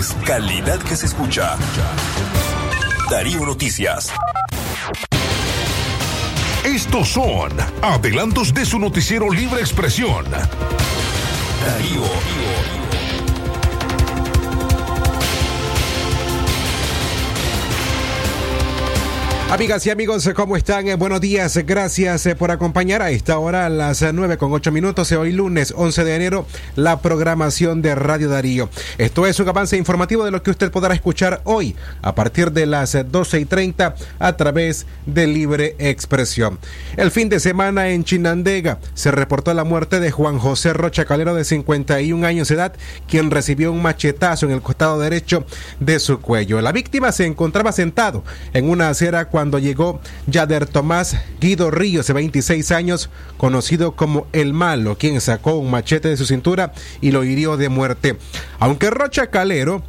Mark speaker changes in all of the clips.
Speaker 1: 89.3, calidad que se escucha. Darío Noticias.
Speaker 2: Estos son adelantos de su noticiero Libre Expresión.
Speaker 1: Darío.
Speaker 3: Amigas y amigos, ¿cómo están? Eh, Buenos días, gracias eh, por acompañar a esta hora, a las eh, 9 con 8 minutos, hoy lunes 11 de enero, la programación de Radio Darío. Esto es un avance informativo de lo que usted podrá escuchar hoy a partir de las 12 y 30 a través de Libre Expresión. El fin de semana en Chinandega se reportó la muerte de Juan José Rocha Calero de 51 años de edad, quien recibió un machetazo en el costado derecho de su cuello. La víctima se encontraba sentado en una acera cuando llegó Yader Tomás Guido Ríos, de 26 años, conocido como El Malo, quien sacó un machete de su cintura y lo hirió de muerte. Aunque Rocha Calero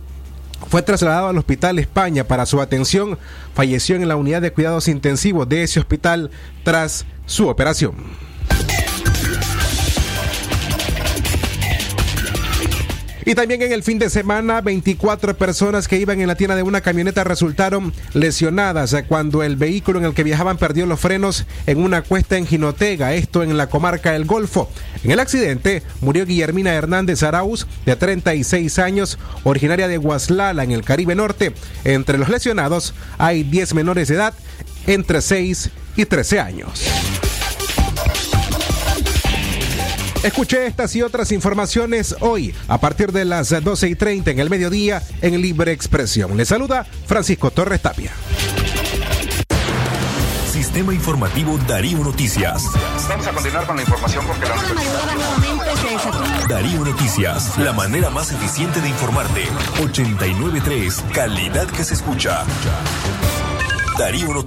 Speaker 3: fue trasladado al Hospital España para su atención, falleció en la unidad de cuidados intensivos de ese hospital tras su operación. Y también en el fin de semana, 24 personas que iban en la tienda de una camioneta resultaron lesionadas cuando el vehículo en el que viajaban perdió los frenos en una cuesta en Jinotega, esto en la comarca del Golfo. En el accidente murió Guillermina Hernández Arauz, de 36 años, originaria de Guaslala, en el Caribe Norte. Entre los lesionados hay 10 menores de edad, entre 6 y 13 años. Escuché estas y otras informaciones hoy a partir de las 12 y 30 en el mediodía en Libre Expresión. Le saluda Francisco Torres Tapia.
Speaker 1: Sistema informativo Darío Noticias.
Speaker 4: Vamos a continuar con la información porque la
Speaker 1: Darío Noticias, la manera más eficiente de informarte. 89.3, calidad que se escucha. Darío Noticias.